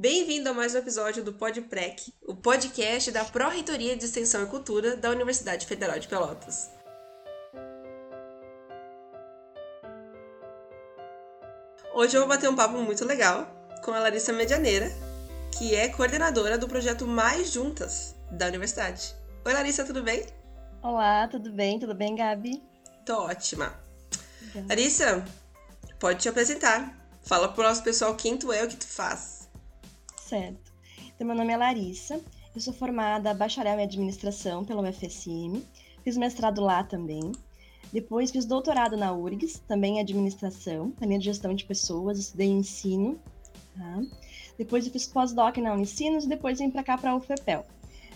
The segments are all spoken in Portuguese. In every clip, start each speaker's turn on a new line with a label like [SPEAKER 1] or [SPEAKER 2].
[SPEAKER 1] Bem-vindo a mais um episódio do PodPrec, o podcast da Pró-Reitoria de Extensão e Cultura da Universidade Federal de Pelotas. Hoje eu vou bater um papo muito legal com a Larissa Medianeira, que é coordenadora do projeto Mais Juntas da universidade. Oi, Larissa, tudo bem?
[SPEAKER 2] Olá, tudo bem? Tudo bem, Gabi?
[SPEAKER 1] Tô ótima. Larissa, pode te apresentar. Fala pro nosso pessoal quem tu é e o que tu faz.
[SPEAKER 2] Certo. Então, meu nome é Larissa, eu sou formada bacharel em administração pela UFSM, fiz mestrado lá também. Depois fiz doutorado na URGS, também em administração, na linha de gestão de pessoas, estudei ensino. Tá? Depois eu fiz pós-doc na Unicinos e depois vim para cá para a UFPEL.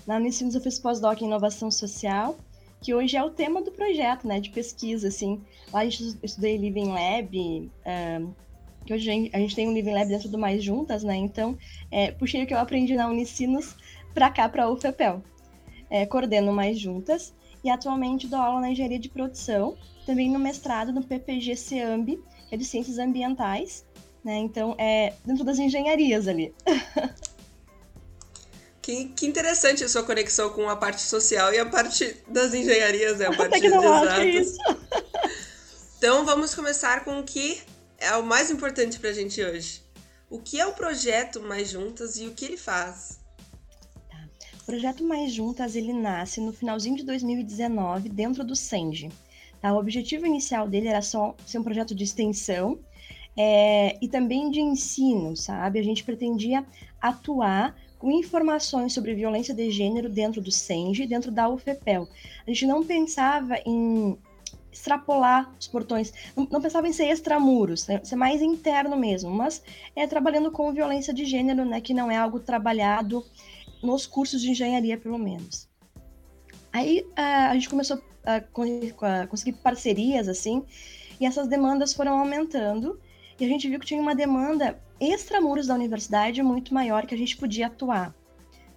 [SPEAKER 2] Na Unicinos eu fiz pós-doc em inovação social, que hoje é o tema do projeto, né, de pesquisa, assim. Lá gente estudei Living Lab, que hoje a gente tem um Living Lab dentro do Mais Juntas, né? Então, é, puxei o que eu aprendi na Unicinos para cá, para a UFPEL. É, coordeno Mais Juntas e atualmente dou aula na engenharia de produção, também no mestrado no PPG CEAMB, que é de ciências ambientais, né? Então, é dentro das engenharias ali.
[SPEAKER 1] Que, que, interessante a sua conexão com a parte social e a parte das engenharias, né? A parte exatas. Então vamos começar com o que é o mais importante para a gente hoje. O que é o projeto Mais Juntas e o que ele faz?
[SPEAKER 2] Tá. O projeto Mais Juntas ele nasce no finalzinho de 2019 dentro do Senge. Tá? O objetivo inicial dele era só ser um projeto de extensão é, e também de ensino, sabe? A gente pretendia atuar com informações sobre violência de gênero dentro do Senge, dentro da UFPEL. A gente não pensava em extrapolar os portões. Não, não pensava em ser extramuros, né? ser mais interno mesmo, mas é trabalhando com violência de gênero, né? Que não é algo trabalhado nos cursos de engenharia, pelo menos. Aí a, a gente começou a conseguir parcerias, assim, e essas demandas foram aumentando, e a gente viu que tinha uma demanda extramuros da universidade muito maior que a gente podia atuar.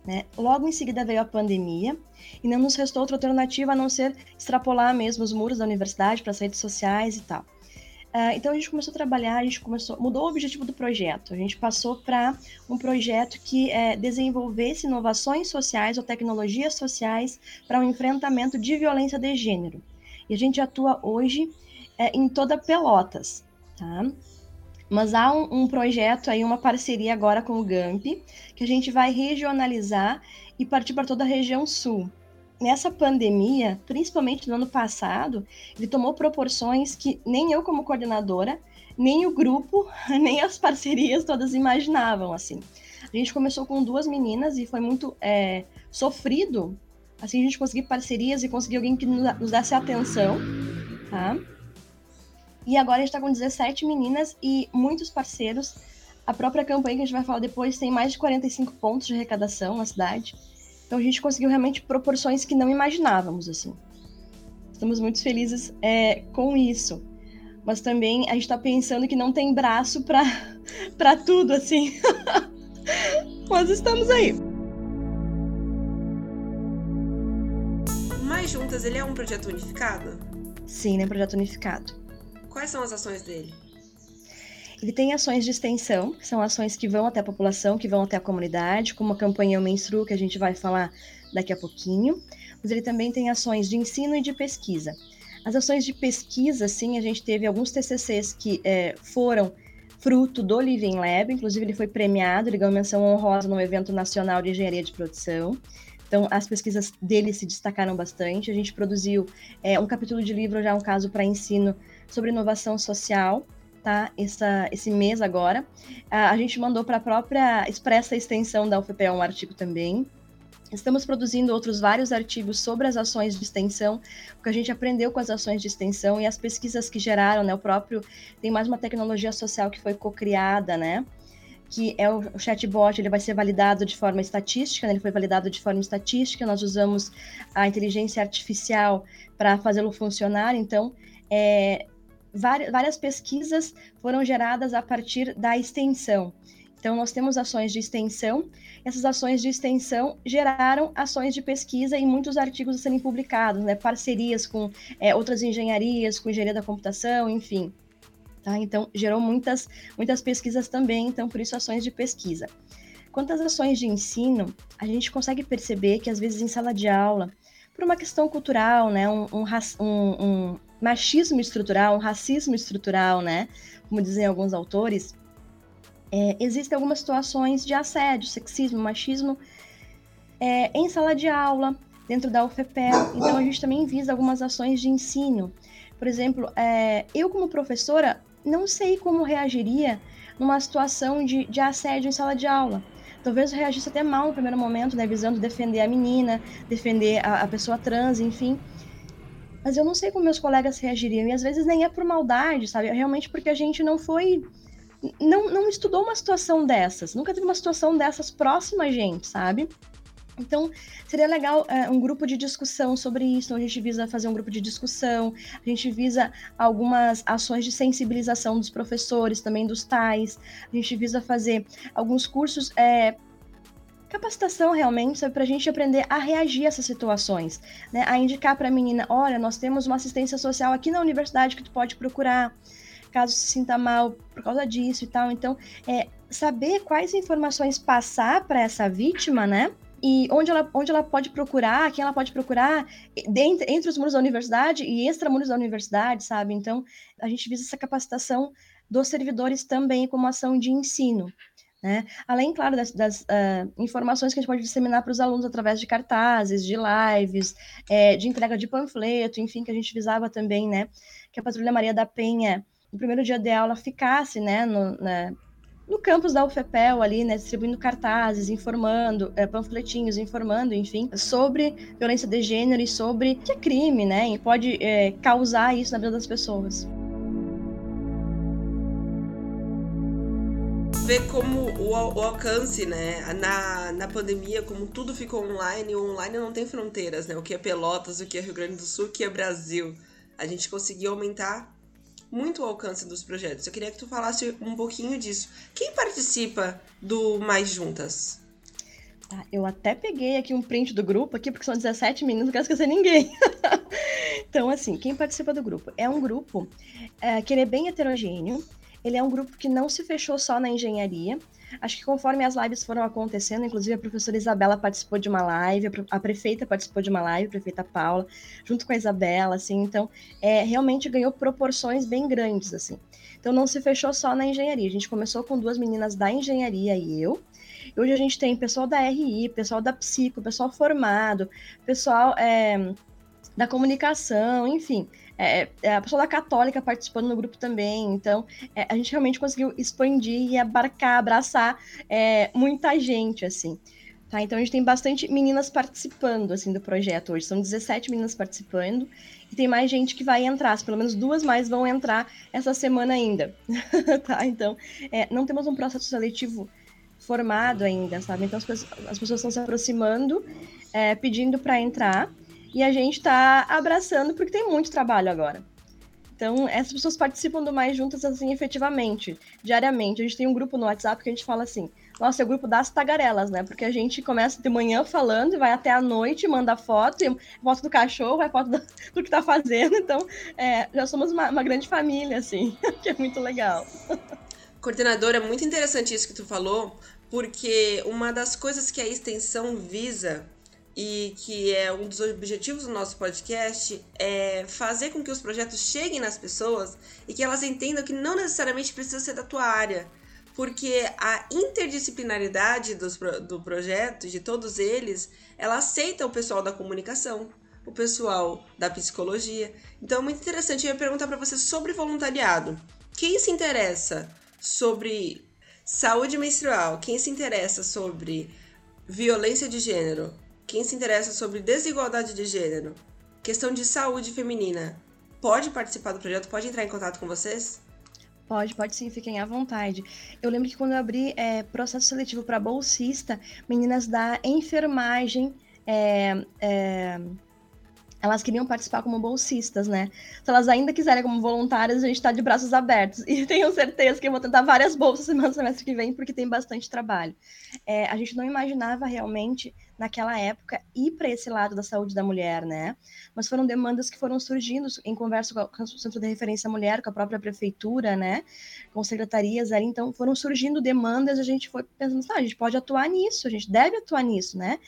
[SPEAKER 2] Né? Logo em seguida veio a pandemia e não nos restou outra alternativa a não ser extrapolar mesmo os muros da universidade para as redes sociais e tal. Uh, então a gente começou a trabalhar, a gente começou, mudou o objetivo do projeto. A gente passou para um projeto que é, desenvolvesse inovações sociais ou tecnologias sociais para o um enfrentamento de violência de gênero. E a gente atua hoje é, em toda Pelotas, tá? Mas há um, um, projeto aí, uma parceria agora com o GAMP, que a gente vai regionalizar e partir para toda a região sul. Nessa pandemia, principalmente no ano passado, ele tomou proporções que nem eu como coordenadora, nem o grupo, nem as parcerias todas imaginavam, assim. A gente começou com duas meninas e foi muito é, sofrido, assim, a gente conseguir parcerias e conseguir alguém que nos, desse atenção, tá? E agora a gente está com 17 meninas e muitos parceiros. A própria campanha que a gente vai falar depois tem mais de 45 pontos de arrecadação na cidade. Então a gente conseguiu realmente proporções que não imaginávamos, assim. Estamos muito felizes é, com isso. Mas também a gente está pensando que não tem braço para tudo, assim. Mas estamos aí.
[SPEAKER 1] Mais Juntas, ele é um projeto unificado?
[SPEAKER 2] Sim, ele é um projeto unificado.
[SPEAKER 1] Quais são as ações dele?
[SPEAKER 2] Ele tem ações de extensão, que são ações que vão até a população, que vão até a comunidade, como a campanha Eu Menstruo, que a gente vai falar daqui a pouquinho. Mas ele também tem ações de ensino e de pesquisa. As ações de pesquisa, sim, a gente teve alguns TCCs que é, foram fruto do Living Lab, inclusive ele foi premiado, ele ganhou menção honrosa no evento nacional de engenharia de produção. Então, as pesquisas dele se destacaram bastante. A gente produziu é, um capítulo de livro, já um caso para ensino sobre inovação social, tá? Essa, esse mês agora. A, a gente mandou para a própria Expressa Extensão da UFPE um artigo também. Estamos produzindo outros vários artigos sobre as ações de extensão, o que a gente aprendeu com as ações de extensão e as pesquisas que geraram, né? O próprio tem mais uma tecnologia social que foi co-criada, né? Que é o, o chatbot, ele vai ser validado de forma estatística, né? ele foi validado de forma estatística. Nós usamos a inteligência artificial para fazê-lo funcionar. Então, é, várias pesquisas foram geradas a partir da extensão. Então, nós temos ações de extensão, essas ações de extensão geraram ações de pesquisa e muitos artigos a serem publicados, né? parcerias com é, outras engenharias, com engenharia da computação, enfim. Tá? Então, gerou muitas, muitas pesquisas também, então, por isso, ações de pesquisa. quantas ações de ensino a gente consegue perceber que às vezes em sala de aula, por uma questão cultural, né, um, um, um machismo estrutural, racismo estrutural, né, como dizem alguns autores, é, existem algumas situações de assédio, sexismo, machismo é, em sala de aula, dentro da UFPEL. Então, a gente também visa algumas ações de ensino. Por exemplo, é, eu, como professora, não sei como reagiria numa situação de, de assédio em sala de aula. Talvez eu reagisse até mal no primeiro momento, né, visando defender a menina, defender a, a pessoa trans, enfim. Mas eu não sei como meus colegas reagiriam. E às vezes nem é por maldade, sabe? É realmente porque a gente não foi não, não estudou uma situação dessas, nunca teve uma situação dessas próxima a gente, sabe? Então, seria legal é, um grupo de discussão sobre isso. Então, a gente visa fazer um grupo de discussão, a gente visa algumas ações de sensibilização dos professores, também dos tais. A gente visa fazer alguns cursos, é, capacitação realmente, para a gente aprender a reagir a essas situações, né? A indicar para a menina: olha, nós temos uma assistência social aqui na universidade que tu pode procurar caso se sinta mal por causa disso e tal. Então, é, saber quais informações passar para essa vítima, né? E onde ela, onde ela pode procurar, quem ela pode procurar, dentro, entre os muros da universidade e extramuros da universidade, sabe? Então, a gente visa essa capacitação dos servidores também como ação de ensino. Né? Além, claro, das, das uh, informações que a gente pode disseminar para os alunos através de cartazes, de lives, é, de entrega de panfleto, enfim, que a gente visava também, né? Que a Patrulha Maria da Penha no primeiro dia de aula ficasse, né, no, no campus da UFPEL ali, né, distribuindo cartazes, informando, é, panfletinhos, informando, enfim, sobre violência de gênero e sobre que é crime, né, e pode é, causar isso na vida das pessoas.
[SPEAKER 1] Ver como o, o, alcance, né, na, na pandemia, como tudo ficou online, o online não tem fronteiras, né, o que é Pelotas, o que é Rio Grande do Sul, o que é Brasil. A gente conseguiu aumentar muito o alcance dos projetos. Eu queria que tu falasse um pouquinho disso. Quem participa do Mais Juntas?
[SPEAKER 2] Ah, eu até peguei aqui um print do grupo aqui, porque são 17 minutos, não quero esquecer ninguém. então, assim, quem participa do grupo? É um grupo é, que é bem heterogêneo, ele é um grupo que não se fechou só na engenharia, Acho que conforme as lives foram acontecendo, inclusive a professora Isabela participou de uma live, a prefeita participou de uma live, a prefeita Paula, junto com a Isabela, assim, então é, realmente ganhou proporções bem grandes, assim. Então não se fechou só na engenharia, a gente começou com duas meninas da engenharia e eu, Hoje a gente tem pessoal da RI, pessoal da psico, pessoal formado, pessoal é, da comunicação, enfim. É, é, a pessoa da Católica participando no grupo também. Então, é, a gente realmente conseguiu expandir e abarcar, abraçar é, muita gente, assim. Tá? Então, a gente tem bastante meninas participando, assim, do projeto hoje. São 17 meninas participando. E tem mais gente que vai entrar. Pelo menos duas mais vão entrar essa semana ainda. tá? Então, é, não temos um processo seletivo formado ainda, sabe? Então, as pessoas, as pessoas estão se aproximando, é, pedindo para entrar. E a gente está abraçando porque tem muito trabalho agora. Então, essas pessoas participam do Mais Juntas, assim, efetivamente, diariamente. A gente tem um grupo no WhatsApp que a gente fala assim, nossa, é o grupo das tagarelas, né? Porque a gente começa de manhã falando e vai até a noite, manda foto, foto do cachorro, é foto do, do que tá fazendo. Então, é, já somos uma, uma grande família, assim, que é muito legal.
[SPEAKER 1] Coordenadora, muito interessante isso que tu falou, porque uma das coisas que a extensão visa e que é um dos objetivos do nosso podcast é fazer com que os projetos cheguem nas pessoas e que elas entendam que não necessariamente precisa ser da tua área, porque a interdisciplinaridade dos, do projeto, de todos eles, ela aceita o pessoal da comunicação, o pessoal da psicologia. Então é muito interessante. Eu ia perguntar para você sobre voluntariado. Quem se interessa sobre saúde menstrual? Quem se interessa sobre violência de gênero? Quem se interessa sobre desigualdade de gênero, questão de saúde feminina, pode participar do projeto? Pode entrar em contato com vocês?
[SPEAKER 2] Pode, pode sim, fiquem à vontade. Eu lembro que quando eu abri é, processo seletivo para bolsista, meninas da enfermagem é, é, elas queriam participar como bolsistas, né? Se elas ainda quiserem como voluntárias, a gente está de braços abertos. E tenho certeza que eu vou tentar várias bolsas no semestre que vem, porque tem bastante trabalho. É, a gente não imaginava realmente, naquela época, ir para esse lado da saúde da mulher, né? Mas foram demandas que foram surgindo em conversa com o Centro de Referência Mulher, com a própria prefeitura, né? Com secretarias ali. Então, foram surgindo demandas, a gente foi pensando, ah, a gente pode atuar nisso, a gente deve atuar nisso, né?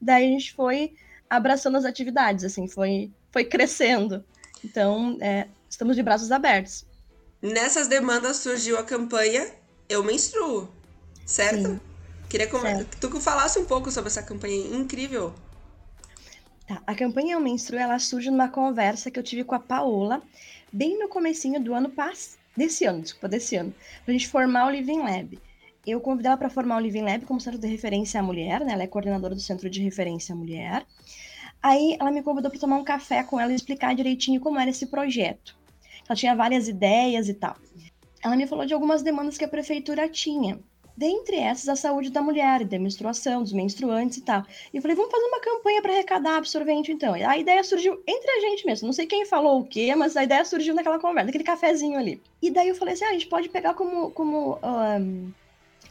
[SPEAKER 2] Daí a gente foi abraçando as atividades, assim, foi, foi crescendo. Então, é, estamos de braços abertos.
[SPEAKER 1] Nessas demandas surgiu a campanha Eu Menstruo, certo? Sim. Queria certo. que tu falasse um pouco sobre essa campanha incrível.
[SPEAKER 2] Tá, a campanha Eu Menstruo, ela surge numa conversa que eu tive com a Paola, bem no comecinho do ano passado, desse ano, desculpa, desse ano, pra gente formar o Living Lab. Eu convidei ela para formar o Living Lab como centro de referência à mulher, né? Ela é coordenadora do centro de referência à mulher. Aí ela me convidou para tomar um café com ela e explicar direitinho como era esse projeto. Ela tinha várias ideias e tal. Ela me falou de algumas demandas que a prefeitura tinha. Dentre essas, a saúde da mulher, da menstruação, dos menstruantes e tal. E eu falei, vamos fazer uma campanha para arrecadar absorvente, então. E a ideia surgiu entre a gente mesmo. Não sei quem falou o quê, mas a ideia surgiu naquela conversa, naquele cafezinho ali. E daí eu falei assim, ah, a gente pode pegar como, como um,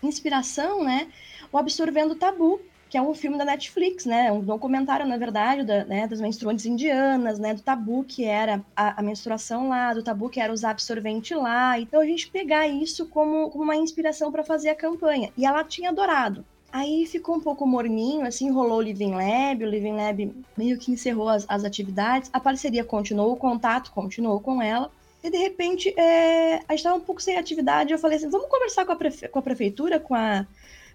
[SPEAKER 2] inspiração, né, o Absorvendo Tabu, que é um filme da Netflix, né? Um documentário, na verdade, da, né, das menstruantes indianas, né? Do tabu que era a, a, menstruação lá, do tabu que era usar absorvente lá. Então a gente pegar isso como, como uma inspiração para fazer a campanha. E ela tinha adorado. Aí ficou um pouco morninho, assim, rolou o Living Lab, o Living Lab meio que encerrou as, as atividades, a parceria continuou, o contato continuou com ela. E de repente, é, a gente estava um pouco sem atividade. Eu falei assim: vamos conversar com a, prefe com a prefeitura, com a,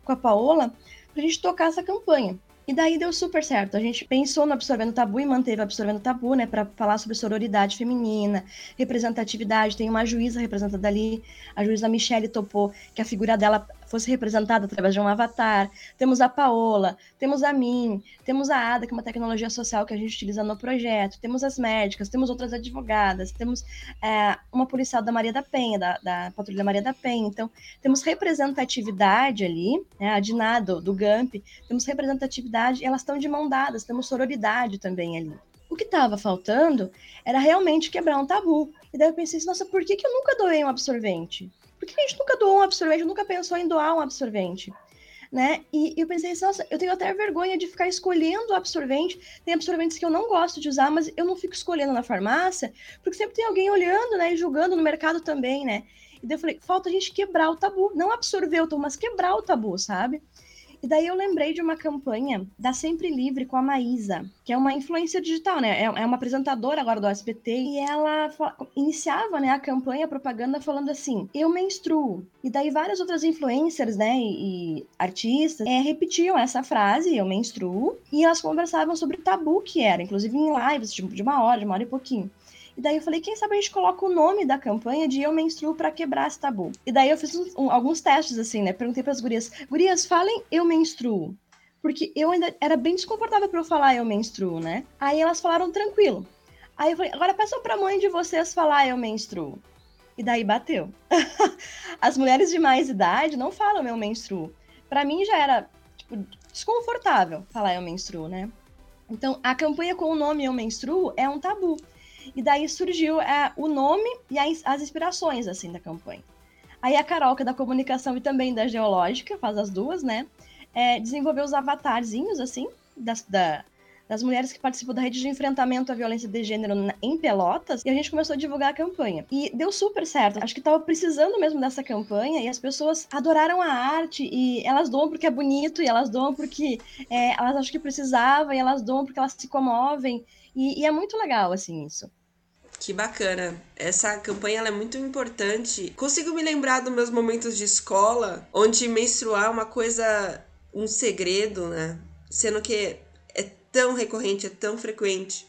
[SPEAKER 2] com a Paola, para a gente tocar essa campanha. E daí deu super certo. A gente pensou no Absorvendo Tabu e manteve Absorvendo Tabu, né, para falar sobre sororidade feminina, representatividade. Tem uma juíza representada ali, a juíza Michelle topou que a figura dela fosse representada através de um avatar. Temos a Paola, temos a mim, temos a Ada, que é uma tecnologia social que a gente utiliza no projeto, temos as médicas, temos outras advogadas, temos é, uma policial da Maria da Penha, da, da Patrulha Maria da Penha. Então, temos representatividade ali, né, a Diná do, GAMP, temos representatividade elas estão de mão dadas, temos sororidade também ali. O que estava faltando era realmente quebrar um tabu. E daí eu pensei, assim, nossa, por que, que eu nunca doei um absorvente? Por que a gente nunca doou um absorvente? Nunca pensou em doar um absorvente? Né? E, e eu pensei, nossa, eu tenho até vergonha de ficar escolhendo absorvente. Tem absorventes que eu não gosto de usar, mas eu não fico escolhendo na farmácia, porque sempre tem alguém olhando, né, e julgando no mercado também, né? E daí eu falei, falta a gente quebrar o tabu, não absorver o tabu, mas quebrar o tabu, sabe? E daí eu lembrei de uma campanha da Sempre Livre com a Maísa, que é uma influência digital, né? É, é uma apresentadora agora do SBT, e ela iniciava né, a campanha, a propaganda, falando assim: eu menstruo. E daí várias outras influencers, né, e, e artistas é, repetiam essa frase, eu menstruo, e elas conversavam sobre o tabu que era, inclusive em lives tipo, de uma hora, de uma hora e pouquinho. E daí eu falei, quem sabe a gente coloca o nome da campanha de Eu Menstruo para quebrar esse tabu. E daí eu fiz um, alguns testes, assim, né? Perguntei para as gurias, gurias, falem Eu Menstruo. Porque eu ainda era bem desconfortável para eu falar Eu Menstruo, né? Aí elas falaram tranquilo. Aí eu falei, agora peçam pra mãe de vocês falar Eu Menstruo. E daí bateu. As mulheres de mais idade não falam Eu Menstruo. Para mim já era, tipo, desconfortável falar Eu Menstruo, né? Então, a campanha com o nome Eu Menstruo é um tabu. E daí surgiu é, o nome e as, as inspirações, assim, da campanha. Aí a Carol, que é da comunicação e também da geológica, faz as duas, né? É, desenvolveu os avatarzinhos, assim, das, da, das mulheres que participam da rede de enfrentamento à violência de gênero em Pelotas, e a gente começou a divulgar a campanha. E deu super certo. Acho que tava precisando mesmo dessa campanha, e as pessoas adoraram a arte, e elas doam porque é bonito, e elas doam porque é, elas acham que precisavam, e elas doam porque elas se comovem, e, e é muito legal, assim, isso.
[SPEAKER 1] Que bacana. Essa campanha é muito importante. Consigo me lembrar dos meus momentos de escola, onde menstruar é uma coisa, um segredo, né? Sendo que é tão recorrente, é tão frequente.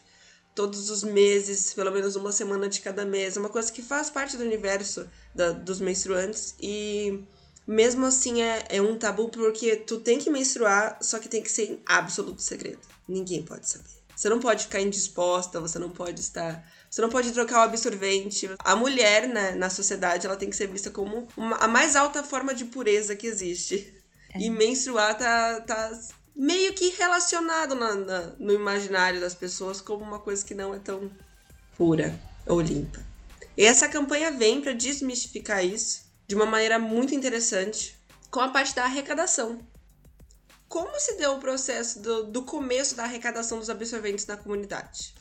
[SPEAKER 1] Todos os meses, pelo menos uma semana de cada mês. É uma coisa que faz parte do universo da, dos menstruantes. E mesmo assim é, é um tabu porque tu tem que menstruar, só que tem que ser em absoluto segredo. Ninguém pode saber. Você não pode ficar indisposta, você não pode estar você não pode trocar o absorvente. A mulher, né, na sociedade, ela tem que ser vista como uma, a mais alta forma de pureza que existe. É. E menstruar tá, tá meio que relacionado na, na, no imaginário das pessoas como uma coisa que não é tão pura ou limpa. E essa campanha vem para desmistificar isso de uma maneira muito interessante com a parte da arrecadação. Como se deu o processo do, do começo da arrecadação dos absorventes na comunidade?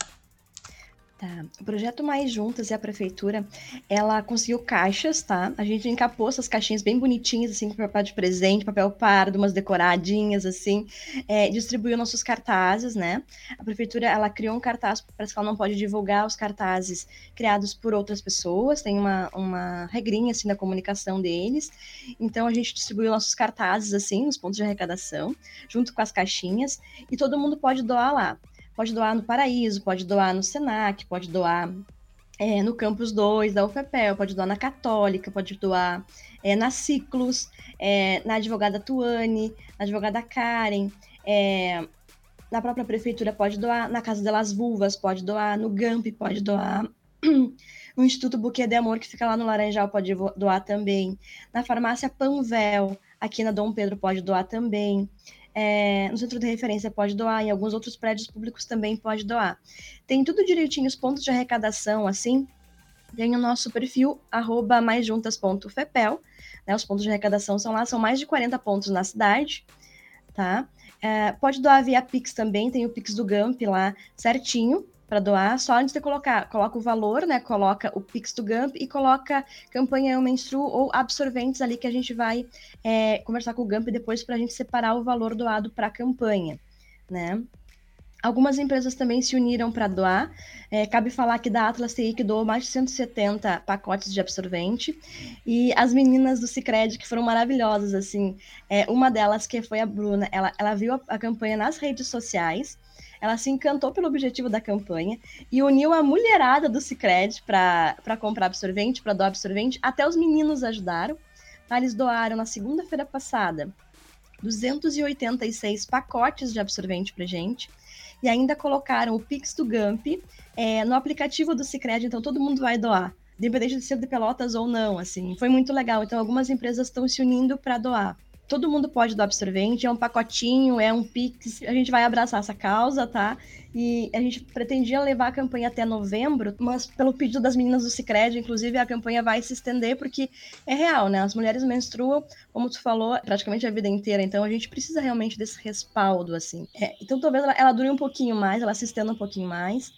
[SPEAKER 2] Tá. O projeto Mais Juntas e a prefeitura, ela conseguiu caixas, tá? A gente encapou essas caixinhas bem bonitinhas, assim, com papel de presente, papel pardo, umas decoradinhas, assim, é, distribuiu nossos cartazes, né? A prefeitura, ela criou um cartaz, parece que ela não pode divulgar os cartazes criados por outras pessoas, tem uma, uma regrinha, assim, da comunicação deles. Então, a gente distribuiu nossos cartazes, assim, nos pontos de arrecadação, junto com as caixinhas, e todo mundo pode doar lá. Pode doar no Paraíso, pode doar no Senac, pode doar é, no Campus 2 da UFPEL, pode doar na Católica, pode doar é, na Ciclos, é, na advogada Tuane, na advogada Karen, é, na própria prefeitura pode doar, na Casa delas Vulvas pode doar, no GAMP pode doar, no Instituto Buquê de Amor, que fica lá no Laranjal, pode doar também, na farmácia Panvel, aqui na Dom Pedro pode doar também, é, no centro de referência pode doar, em alguns outros prédios públicos também pode doar. Tem tudo direitinho, os pontos de arrecadação, assim, tem o nosso perfil, arroba maisjuntas.fepel, né, os pontos de arrecadação são lá, são mais de 40 pontos na cidade, tá? É, pode doar via Pix também, tem o Pix do Gamp lá certinho, para doar, só antes de colocar, coloca o valor, né? Coloca o Pix do Gamp e coloca campanha Eu Menstruo ou absorventes ali que a gente vai é, conversar com o Gamp depois para a gente separar o valor doado para a campanha, né? Algumas empresas também se uniram para doar. É, cabe falar que da Atlas TI que doou mais de 170 pacotes de absorvente. E as meninas do Cicred, que foram maravilhosas, assim. É, uma delas, que foi a Bruna, ela, ela viu a, a campanha nas redes sociais ela se encantou pelo objetivo da campanha e uniu a mulherada do Cicred para comprar absorvente, para doar absorvente. Até os meninos ajudaram. Tá? Eles doaram na segunda-feira passada 286 pacotes de absorvente para gente. E ainda colocaram o Pix do Gamp é, no aplicativo do Cicred, então todo mundo vai doar independente de ser de Pelotas ou não, assim. Foi muito legal. Então, algumas empresas estão se unindo para doar todo mundo pode doar absorvente, é um pacotinho, é um Pix, a gente vai abraçar essa causa, tá? E a gente pretendia levar a campanha até novembro, mas pelo pedido das meninas do Cicred, inclusive, a campanha vai se estender, porque é real, né? As mulheres menstruam, como tu falou, praticamente a vida inteira, então a gente precisa realmente desse respaldo, assim. É, então talvez ela, ela dure um pouquinho mais, ela se estenda um pouquinho mais.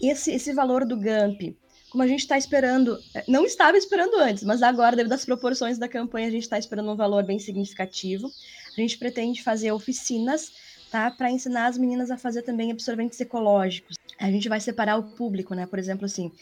[SPEAKER 2] Esse, esse valor do GAMP, como a gente está esperando, é, não estava esperando antes, mas agora, devido às proporções da campanha, a gente está esperando um valor bem significativo. A gente pretende fazer oficinas tá? Para ensinar as meninas a fazer também absorventes ecológicos. A gente vai separar o público, né? Por exemplo, assim,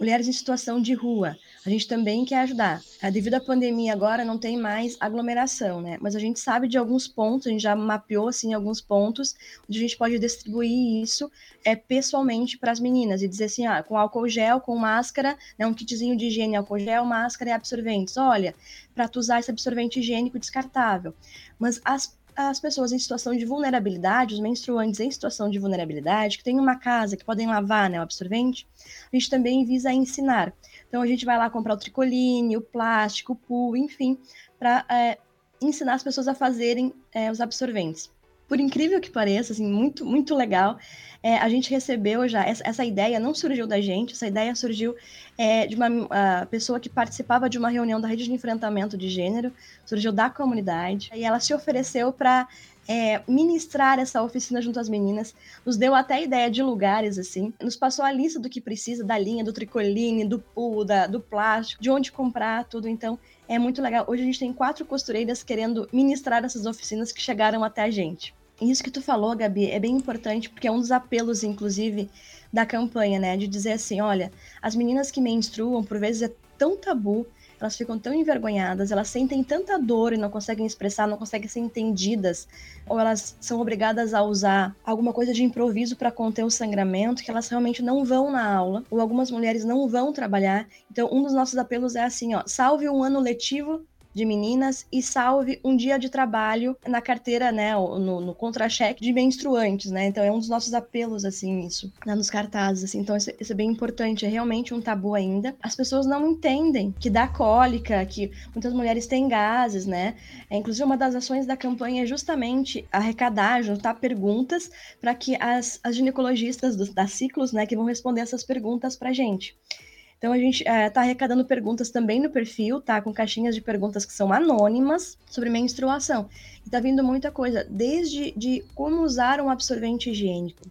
[SPEAKER 2] mulheres em situação de rua. A gente também quer ajudar. Ah, devido à pandemia agora não tem mais aglomeração, né? Mas a gente sabe de alguns pontos, a gente já mapeou assim alguns pontos onde a gente pode distribuir isso é pessoalmente para as meninas e dizer assim, ah, com álcool gel, com máscara, né, um kitzinho de higiene, álcool gel, máscara e absorventes. Olha, para tu usar esse absorvente higiênico descartável. Mas as as pessoas em situação de vulnerabilidade, os menstruantes em situação de vulnerabilidade, que têm uma casa, que podem lavar né, o absorvente, a gente também visa ensinar. Então, a gente vai lá comprar o tricoline, o plástico, o pool, enfim, para é, ensinar as pessoas a fazerem é, os absorventes por incrível que pareça, assim, muito, muito legal. É, a gente recebeu já, essa, essa, ideia não surgiu da gente, essa ideia surgiu é, de uma pessoa que participava de uma reunião da rede de enfrentamento de gênero, surgiu da comunidade, e ela se ofereceu para é, ministrar essa oficina junto às meninas, nos deu até ideia de lugares, assim, nos passou a lista do que precisa, da linha, do tricoline, do pool, da, do plástico, de onde comprar, tudo, então é muito legal. Hoje a gente tem quatro costureiras querendo ministrar essas oficinas que chegaram até a gente. Isso que tu falou, Gabi, é bem importante, porque é um dos apelos, inclusive, da campanha, né? De dizer assim: olha, as meninas que menstruam, por vezes é tão tabu, elas ficam tão envergonhadas, elas sentem tanta dor e não conseguem expressar, não conseguem ser entendidas, ou elas são obrigadas a usar alguma coisa de improviso para conter o sangramento, que elas realmente não vão na aula, ou algumas mulheres não vão trabalhar. Então, um dos nossos apelos é assim: ó, salve um ano letivo de meninas e salve um dia de trabalho na carteira, né, no, no contra-cheque de menstruantes, né? Então é um dos nossos apelos, assim, isso, né, nos cartazes, assim. Então isso, isso é bem importante, é realmente um tabu ainda. As pessoas não entendem que dá cólica, que muitas mulheres têm gases, né? É, inclusive, uma das ações da campanha é justamente arrecadar, juntar perguntas para que as, as ginecologistas do, da Ciclos, né, que vão responder essas perguntas para gente. Então a gente está é, arrecadando perguntas também no perfil, tá? Com caixinhas de perguntas que são anônimas sobre menstruação. E tá vindo muita coisa, desde de como usar um absorvente higiênico.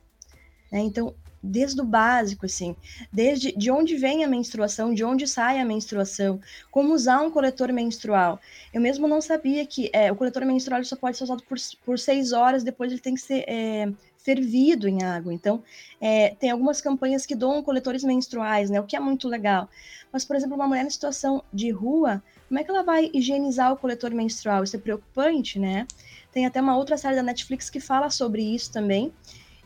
[SPEAKER 2] Né? Então, desde o básico, assim, desde de onde vem a menstruação, de onde sai a menstruação, como usar um coletor menstrual. Eu mesmo não sabia que é, o coletor menstrual só pode ser usado por, por seis horas, depois ele tem que ser é, fervido em água. Então, é, tem algumas campanhas que doam coletores menstruais, né, o que é muito legal. Mas, por exemplo, uma mulher em situação de rua, como é que ela vai higienizar o coletor menstrual? Isso é preocupante, né? Tem até uma outra série da Netflix que fala sobre isso também.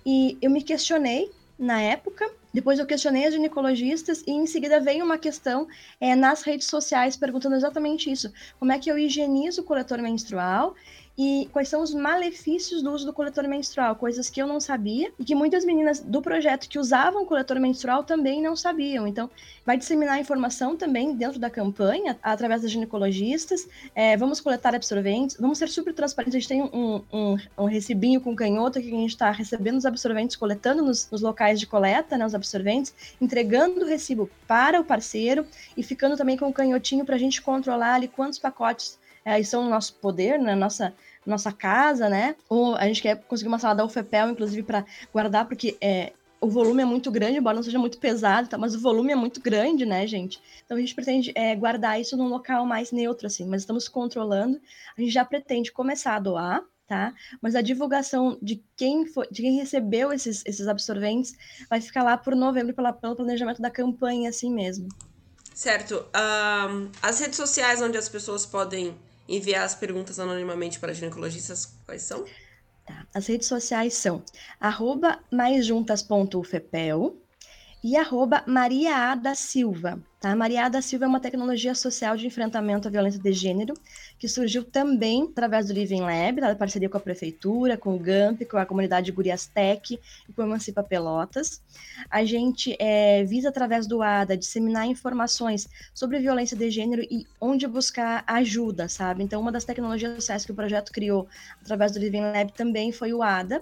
[SPEAKER 2] E eu me questionei na época. Depois eu questionei as ginecologistas e em seguida veio uma questão é, nas redes sociais perguntando exatamente isso: como é que eu higienizo o coletor menstrual e quais são os malefícios do uso do coletor menstrual, coisas que eu não sabia e que muitas meninas do projeto que usavam coletor menstrual também não sabiam. Então, vai disseminar informação também dentro da campanha, através das ginecologistas. É, vamos coletar absorventes, vamos ser super transparentes. A gente tem um, um, um recibinho com canhoto que a gente está recebendo os absorventes, coletando nos, nos, locais de coleta, né, os absorventes, entregando o recibo para o parceiro e ficando também com o canhotinho para a gente controlar ali quantos pacotes é, são no nosso poder, na né, nossa nossa casa, né? Ou a gente quer conseguir uma sala da UFEPEL, inclusive, para guardar, porque é, o volume é muito grande, embora não seja muito pesado, tá? mas o volume é muito grande, né, gente? Então a gente pretende é, guardar isso num local mais neutro, assim, mas estamos controlando. A gente já pretende começar a doar, tá? Mas a divulgação de quem foi, de quem recebeu esses, esses absorventes vai ficar lá por novembro pela, pelo planejamento da campanha, assim mesmo.
[SPEAKER 1] Certo. Um, as redes sociais onde as pessoas podem enviar as perguntas anonimamente para ginecologistas, quais são?
[SPEAKER 2] Tá. As redes sociais são arroba maisjuntas.ufepel e arroba Maria da Silva. Tá? Maria da Silva é uma tecnologia social de enfrentamento à violência de gênero que surgiu também através do Living Lab, da parceria com a prefeitura, com o GAMP, com a comunidade Gurias Tech e com o Emancipa Pelotas. A gente é, visa, através do ADA, disseminar informações sobre violência de gênero e onde buscar ajuda, sabe? Então, uma das tecnologias sociais que o projeto criou através do Living Lab também foi o ADA,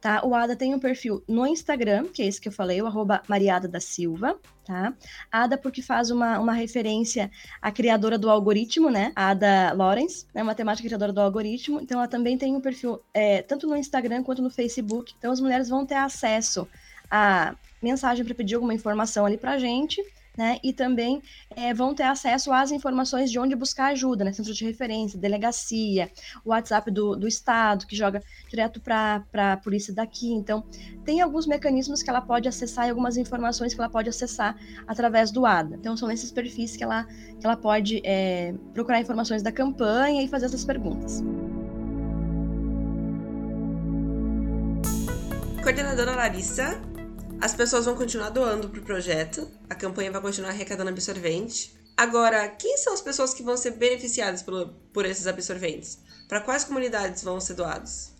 [SPEAKER 2] tá? O Ada tem um perfil no Instagram, que é esse que eu falei, o arroba Mariada da Silva, tá? Ada porque faz uma, uma referência à criadora do algoritmo, né? Ada Lawrence, né? matemática criadora do algoritmo. Então ela também tem um perfil é, tanto no Instagram quanto no Facebook. Então as mulheres vão ter acesso a mensagem para pedir alguma informação ali pra gente, né? E também é, vão ter acesso às informações de onde buscar ajuda, né? Centro de referência, delegacia, o WhatsApp do, do Estado, que joga direto para a polícia daqui. Então, tem alguns mecanismos que ela pode acessar e algumas informações que ela pode acessar através do ADA. Então, são esses perfis que ela, que ela pode é, procurar informações da campanha e fazer essas perguntas.
[SPEAKER 1] Coordenadora Larissa, as pessoas vão continuar doando para o projeto, a campanha vai continuar arrecadando absorvente. Agora, quem são as pessoas que vão ser beneficiadas por, por esses absorventes? Para quais comunidades vão ser doados?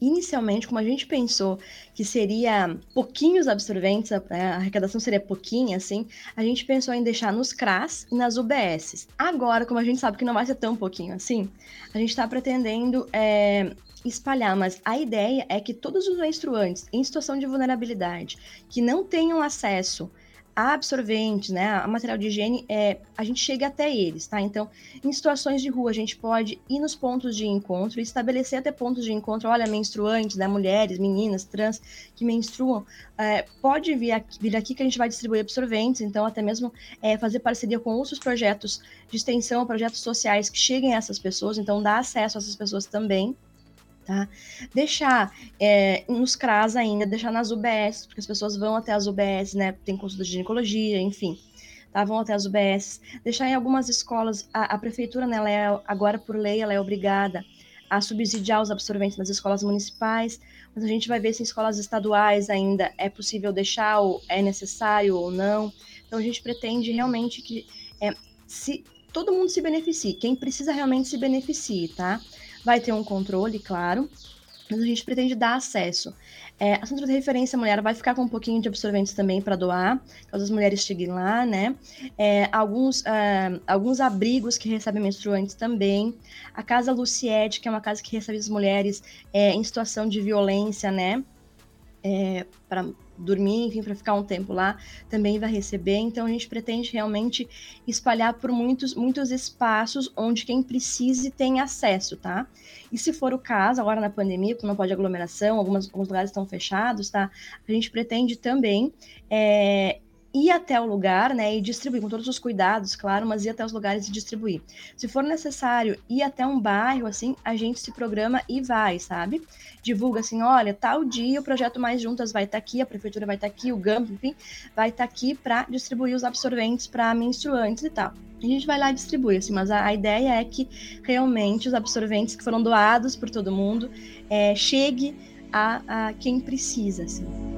[SPEAKER 2] Inicialmente, como a gente pensou que seria pouquinhos absorventes, a, arrecadação seria pouquinha, assim, a gente pensou em deixar nos CRAS e nas UBSs. Agora, como a gente sabe que não vai ser tão pouquinho assim, a gente está pretendendo é, espalhar, mas a ideia é que todos os menstruantes em situação de vulnerabilidade que não tenham acesso a absorventes, né, a material de higiene, é, a gente chega até eles, tá? Então, em situações de rua, a gente pode ir nos pontos de encontro, estabelecer até pontos de encontro, olha, menstruantes, né, mulheres, meninas, trans, que menstruam, é, pode vir aqui, vir aqui que a gente vai distribuir absorventes, então até mesmo é, fazer parceria com outros projetos de extensão, projetos sociais que cheguem a essas pessoas, então dá acesso a essas pessoas também, Tá? Deixar é, nos CRAS ainda, deixar nas UBS, porque as pessoas vão até as UBS, né? Tem consulta de ginecologia, enfim. Tá? Vão até as UBS. Deixar em algumas escolas, a, a prefeitura, né, é, agora por lei, ela é obrigada a subsidiar os absorventes nas escolas municipais, mas a gente vai ver se em escolas estaduais ainda é possível deixar, ou é necessário ou não. Então a gente pretende realmente que é, se todo mundo se beneficie, quem precisa realmente se beneficie, tá? Vai ter um controle, claro, mas a gente pretende dar acesso. É, a Centro de Referência Mulher vai ficar com um pouquinho de absorventes também para doar, caso as mulheres cheguem lá, né? É, alguns, uh, alguns abrigos que recebem menstruantes também. A Casa Luciete, que é uma casa que recebe as mulheres é, em situação de violência, né? É, dormir, enfim, para ficar um tempo lá, também vai receber. Então a gente pretende realmente espalhar por muitos, muitos espaços onde quem precise tem acesso, tá? E se for o caso, agora na pandemia, quando não pode aglomeração, algumas, alguns lugares estão fechados, tá? A gente pretende também é, ir até o lugar, né, e distribuir com todos os cuidados, claro, mas ir até os lugares e distribuir. Se for necessário ir até um bairro, assim, a gente se programa e vai, sabe? Divulga assim, olha, tal dia o projeto Mais Juntas vai estar tá aqui, a prefeitura vai estar tá aqui, o GAMP, enfim, vai estar tá aqui para distribuir os absorventes para menstruantes e tal. A gente vai lá e distribui, assim, mas a, a, ideia é que realmente os absorventes que foram doados por todo mundo é, chegue a, a quem precisa, assim.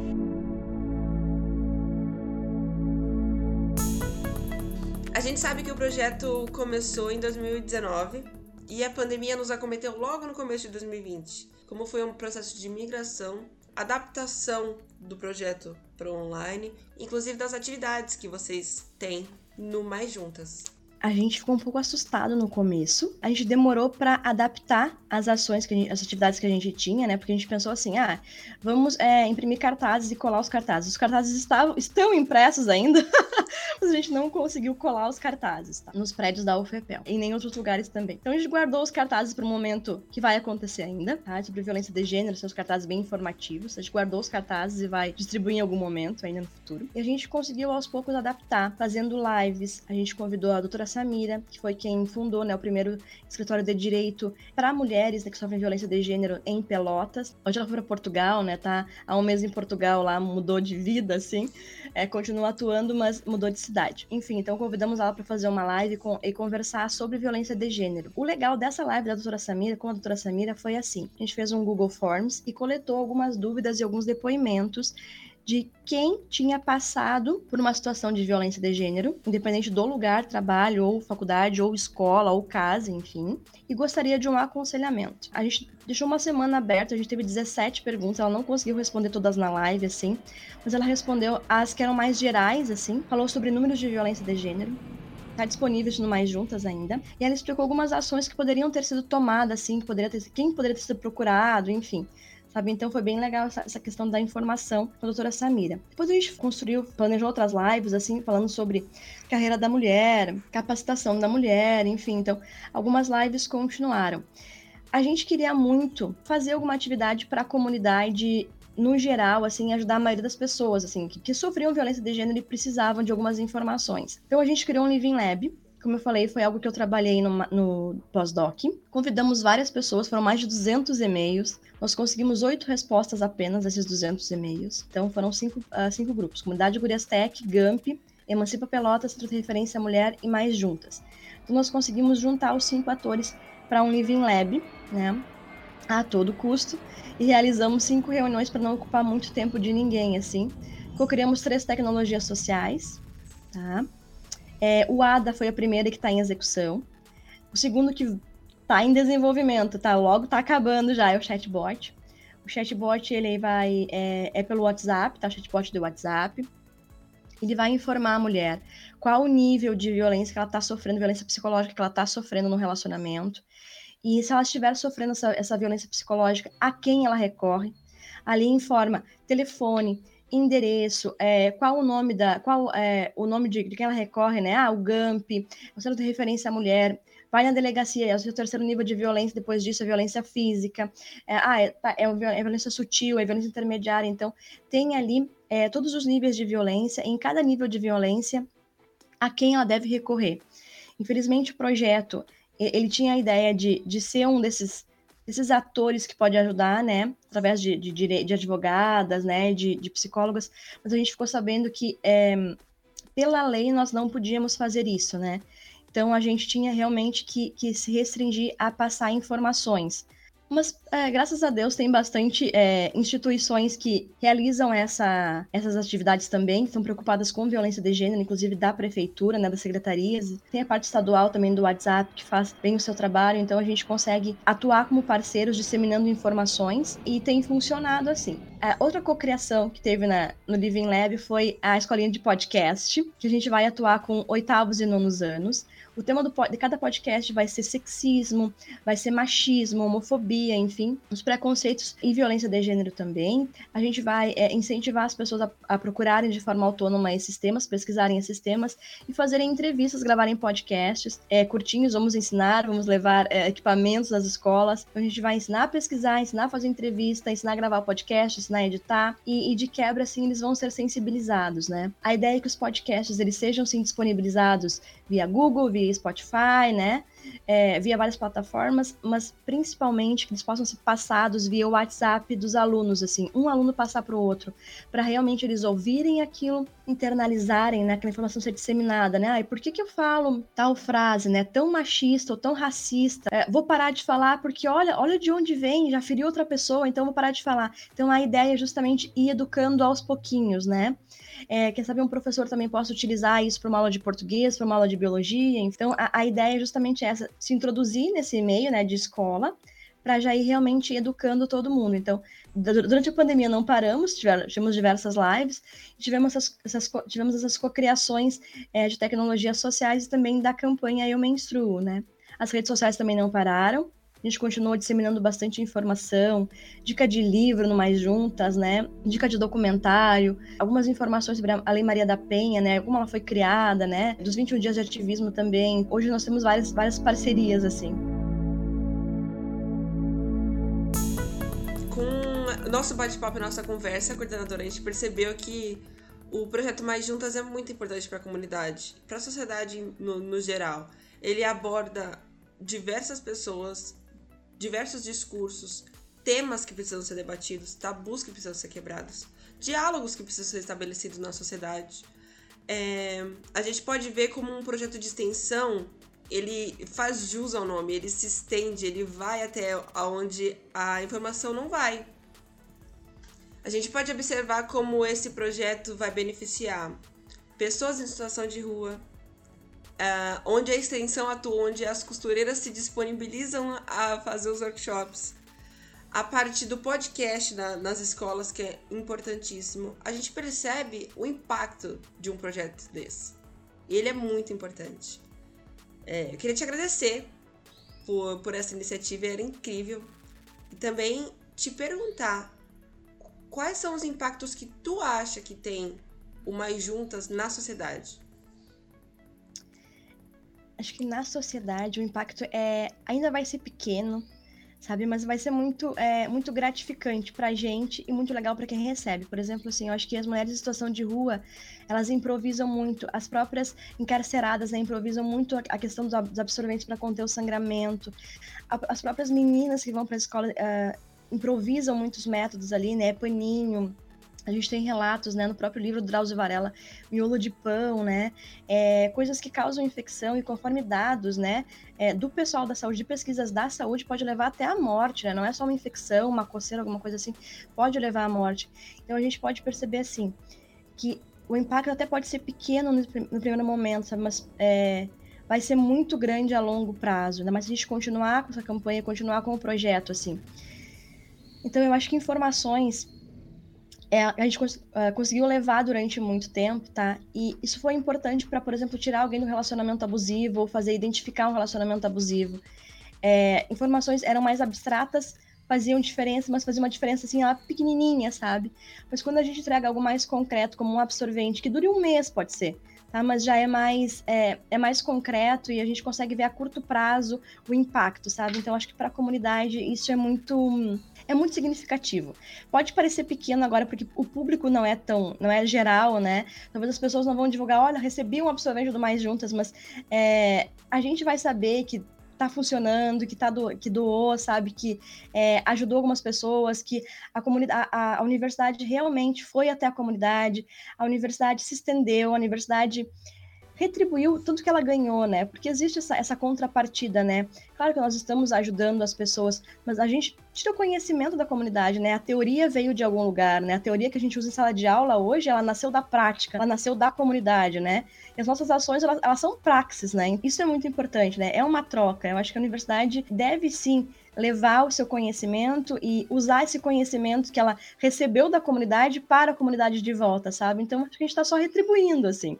[SPEAKER 1] A gente sabe que o projeto começou em 2019 e a pandemia nos acometeu logo no começo de 2020. Como foi um processo de migração, adaptação do projeto para o online, inclusive das atividades que vocês têm no Mais Juntas
[SPEAKER 2] a gente ficou um pouco assustado no começo. A gente demorou para adaptar as ações, que gente, as atividades que a gente tinha, né? Porque a gente pensou assim, ah, vamos é, imprimir cartazes e colar os cartazes. Os cartazes estavam, estão impressos ainda, mas a gente não conseguiu colar os cartazes, tá? Nos prédios da UFPEL e nem em outros lugares também. Então a gente guardou os cartazes para o momento que vai acontecer ainda, tá? Sobre violência de gênero, são os cartazes bem informativos. A gente guardou os cartazes e vai distribuir em algum momento ainda no futuro. E a gente conseguiu aos poucos adaptar, fazendo lives. A gente convidou a doutora Samira, que foi quem fundou né, o primeiro escritório de direito para mulheres né, que sofrem violência de gênero em Pelotas. Hoje ela foi para Portugal, né? Tá há um mês em Portugal lá, mudou de vida, assim. É, continua atuando, mas mudou de cidade. Enfim, então convidamos ela para fazer uma live com, e conversar sobre violência de gênero. O legal dessa live da doutora Samira, com a doutora Samira, foi assim: a gente fez um Google Forms e coletou algumas dúvidas e alguns depoimentos de quem tinha passado por uma situação de violência de gênero, independente do lugar, trabalho, ou faculdade, ou escola, ou casa, enfim, e gostaria de um aconselhamento. A gente deixou uma semana aberta, a gente teve 17 perguntas, ela não conseguiu responder todas na live, assim, mas ela respondeu as que eram mais gerais, assim, falou sobre números de violência de gênero, está disponível no Mais Juntas ainda. E ela explicou algumas ações que poderiam ter sido tomadas, assim, que poderia ter, quem poderia ter sido procurado, enfim sabe? Então foi bem legal essa, essa, questão da informação com a doutora Samira. Depois a gente construiu, planejou outras lives, assim, falando sobre carreira da mulher, capacitação da mulher, enfim. Então, algumas lives continuaram. A gente queria muito fazer alguma atividade para a comunidade no geral, assim, ajudar a maioria das pessoas, assim, que, que, sofriam violência de gênero e precisavam de algumas informações. Então a gente criou um Living Lab, como eu falei, foi algo que eu trabalhei no, no pós-doc. Convidamos várias pessoas, foram mais de 200 e-mails. Nós conseguimos oito respostas apenas desses 200 e-mails. Então foram cinco, uh, cinco grupos: Comunidade Gurias Tech, GAMP, Emancipa Pelotas, Centro de Referência Mulher e mais juntas. Então nós conseguimos juntar os cinco atores para um Living Lab, né? A todo custo, e realizamos cinco reuniões para não ocupar muito tempo de ninguém, assim. Co-criamos três tecnologias sociais, tá? É, o ADA foi a primeira que está em execução. O segundo que está em desenvolvimento, tá? Logo está acabando já, é o chatbot. O chatbot, ele vai... É, é pelo WhatsApp, tá? O chatbot do WhatsApp. Ele vai informar a mulher qual o nível de violência que ela está sofrendo, violência psicológica que ela está sofrendo no relacionamento. E se ela estiver sofrendo essa, essa violência psicológica, a quem ela recorre. Ali informa telefone, endereço, é, qual o nome da, qual é, o nome de, de, quem ela recorre, né? Ah, o GAMP, o Centro de Referência à Mulher, vai na delegacia, é o seu terceiro nível de violência, depois disso é violência física, é, ah, é, tá, é, é, violência sutil, é violência intermediária, então tem ali é, todos os níveis de violência, em cada nível de violência, a quem ela deve recorrer. Infelizmente, o projeto, ele tinha a ideia de, de ser um desses esses atores que pode ajudar, né, através de, de, de advogadas, né, de, de, psicólogas, mas a gente ficou sabendo que é, pela lei nós não podíamos fazer isso, né, então a gente tinha realmente que, que se restringir a passar informações. Mas É, graças a Deus tem bastante é, instituições que realizam essa, essas atividades também, que estão preocupadas com violência de gênero, inclusive da prefeitura, né, das secretarias. Tem a parte estadual também do WhatsApp que faz bem o seu trabalho, então a gente consegue atuar como parceiros disseminando informações e tem funcionado assim. A outra cocriação que teve na, no Living Lab foi a escolinha de podcast, que a gente vai atuar com oitavos e nonos anos. O tema do, de cada podcast vai ser sexismo, vai ser machismo, homofobia, enfim, os preconceitos e violência de gênero também. A gente vai é, incentivar as pessoas a, a, procurarem de forma autônoma esses temas, pesquisarem esses temas e fazerem entrevistas, gravarem podcasts é, curtinhos. Vamos ensinar, vamos levar é, equipamentos às escolas. Então a gente vai ensinar a pesquisar, ensinar a fazer entrevista, ensinar a gravar podcast, ensinar a editar e, e de quebra, assim, eles vão ser sensibilizados, né? A ideia é que os podcasts eles sejam sim disponibilizados via Google, via Spotify, né? É, via várias plataformas, mas principalmente que eles possam ser passados via o WhatsApp dos alunos, assim, um aluno passar para o outro, para realmente eles ouvirem aquilo, internalizarem, né, aquela informação ser disseminada, né? Ai, por que, que eu falo tal frase, né, tão machista ou tão racista? É, vou parar de falar porque olha, olha de onde vem, já feriu outra pessoa, então vou parar de falar. Então a ideia é justamente ir educando aos pouquinhos, né? É, quem sabe um professor também possa utilizar isso para uma aula de português, para uma aula de biologia. Então, a, a, ideia é justamente essa: se introduzir nesse meio né, de escola, para já ir realmente educando todo mundo. Então, durante a pandemia não paramos, tivemos diversas lives, tivemos essas, essas, tivemos essas cocriações é, de tecnologias sociais e também da campanha Eu Menstruo, né? As redes sociais também não pararam, a gente continua disseminando bastante informação, dica de livro no Mais Juntas, né? Dica de documentário, algumas informações sobre a Lei Maria da Penha, né? Como ela foi criada, né? Dos 21 dias de ativismo também. Hoje nós temos várias, várias parcerias, assim.
[SPEAKER 1] Com o nosso bate-papo, nossa conversa, coordenadora, a gente percebeu que o projeto Mais Juntas é muito importante para a comunidade, para a sociedade no, no geral. Ele aborda diversas pessoas diversos discursos, temas que precisam ser debatidos, tabus que precisam ser quebrados, diálogos que precisam ser estabelecidos na sociedade. É, a gente pode ver como um projeto de extensão ele faz jus ao nome, ele se estende, ele vai até onde a informação não vai. A gente pode observar como esse projeto vai beneficiar pessoas em situação de rua, Uh, onde a extensão atua, onde as costureiras se disponibilizam a fazer os workshops. A parte do podcast na, nas escolas, que é importantíssimo, a gente percebe o impacto de um projeto desse. E ele é muito importante. É, eu queria te agradecer por, por essa iniciativa, era incrível. E também te perguntar quais são os impactos que tu acha que tem o Mais Juntas na sociedade
[SPEAKER 2] acho que na sociedade o impacto é ainda vai ser pequeno, sabe? Mas vai ser muito, é, muito gratificante pra gente e muito legal para quem recebe. Por exemplo, assim, eu acho que as mulheres em situação de rua, elas improvisam muito, as próprias encarceradas né, improvisam muito a questão dos absorventes para conter o sangramento. As próprias meninas que vão para a escola uh, improvisam muitos métodos ali, né? Paninho, a gente tem relatos, né, no próprio livro do Drauzio Varela, miolo de pão, né, é, coisas que causam infecção e conforme dados, né, é, do pessoal da saúde, de pesquisas da saúde, pode levar até a morte, né, não é só uma infecção, uma coceira, alguma coisa assim, pode levar à morte. Então a gente pode perceber, assim, que o impacto até pode ser pequeno no, no primeiro momento, sabe, mas é, vai ser muito grande a longo prazo, ainda mais se a gente continuar com essa campanha, continuar com o projeto, assim. Então eu acho que informações é, a gente cons uh, conseguiu levar durante muito tempo, tá? E isso foi importante para, por exemplo, tirar alguém do relacionamento abusivo ou fazer identificar um relacionamento abusivo. É, informações eram mais abstratas, faziam diferença, mas faziam uma diferença assim, ela pequenininha, sabe? Mas quando a gente entrega algo mais concreto, como um absorvente, que dure um mês, pode ser, tá? Mas já é mais, é, é mais concreto e a gente consegue ver a curto prazo o impacto, sabe? Então, acho que para a comunidade isso é muito é muito significativo. Pode parecer pequeno agora porque o público não é tão, não é geral, né? Talvez as pessoas não vão divulgar, olha, recebi um absorvente do Mais Juntas, mas é, a gente vai saber que tá funcionando, que tá do, que doou, sabe, que é, ajudou algumas pessoas, que a comunidade, a, a, universidade realmente foi até a comunidade, a universidade se estendeu, a universidade retribuiu tudo que ela ganhou, né? Porque existe essa, essa contrapartida, né? Claro que nós estamos ajudando as pessoas, mas a gente tira o conhecimento da comunidade, né? A teoria veio de algum lugar, né? A teoria que a gente usa em sala de aula hoje, ela nasceu da prática, ela nasceu da comunidade, né? E as nossas ações, elas, elas são praxis, né? Isso é muito importante, né? É uma troca. Eu acho que a universidade deve sim levar o seu conhecimento e usar esse conhecimento que ela recebeu da comunidade para a comunidade de volta, sabe? Então, acho que a gente está só retribuindo, assim.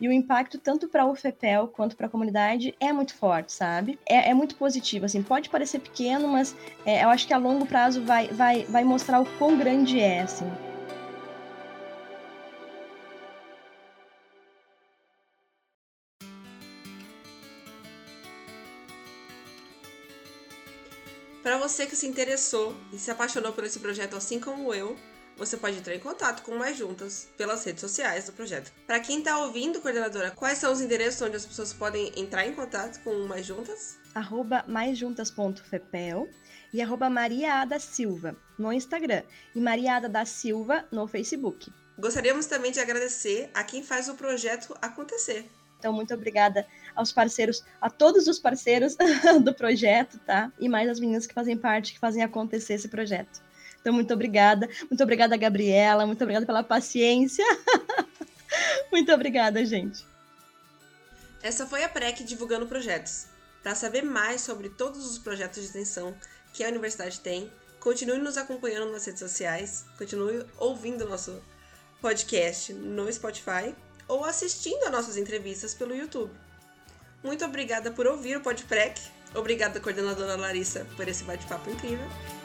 [SPEAKER 2] E o impacto, tanto para o FEPEL quanto para a comunidade, é muito forte, sabe? É, é, muito positivo, assim. Pode parecer pequeno, mas é, eu acho que a longo prazo vai, vai, vai mostrar o quão grande é, assim.
[SPEAKER 1] Para você que se interessou e se apaixonou por esse projeto assim como eu, você pode entrar em contato com Mais Juntas pelas redes sociais do projeto. Para quem está ouvindo, coordenadora, quais são os endereços onde as pessoas podem entrar em contato com o Mais Juntas?
[SPEAKER 2] Arroba maisjuntas.fepel e arroba Mariada Silva no Instagram e Mariada da Silva no Facebook.
[SPEAKER 1] Gostaríamos também de agradecer a quem faz o projeto acontecer.
[SPEAKER 2] Então, muito obrigada aos parceiros, a todos os parceiros do projeto, tá? E mais as meninas que fazem parte, que fazem acontecer esse projeto. Então, muito obrigada. Muito obrigada, Gabriela. Muito obrigada pela paciência. muito obrigada, gente.
[SPEAKER 1] Essa foi a PREC divulgando projetos. Para saber mais sobre todos os projetos de extensão que a universidade tem, continue nos acompanhando nas redes sociais, continue ouvindo nosso podcast no Spotify ou assistindo a nossas entrevistas pelo YouTube. Muito obrigada por ouvir o Podprec. Obrigada, coordenadora Larissa, por esse bate-papo incrível.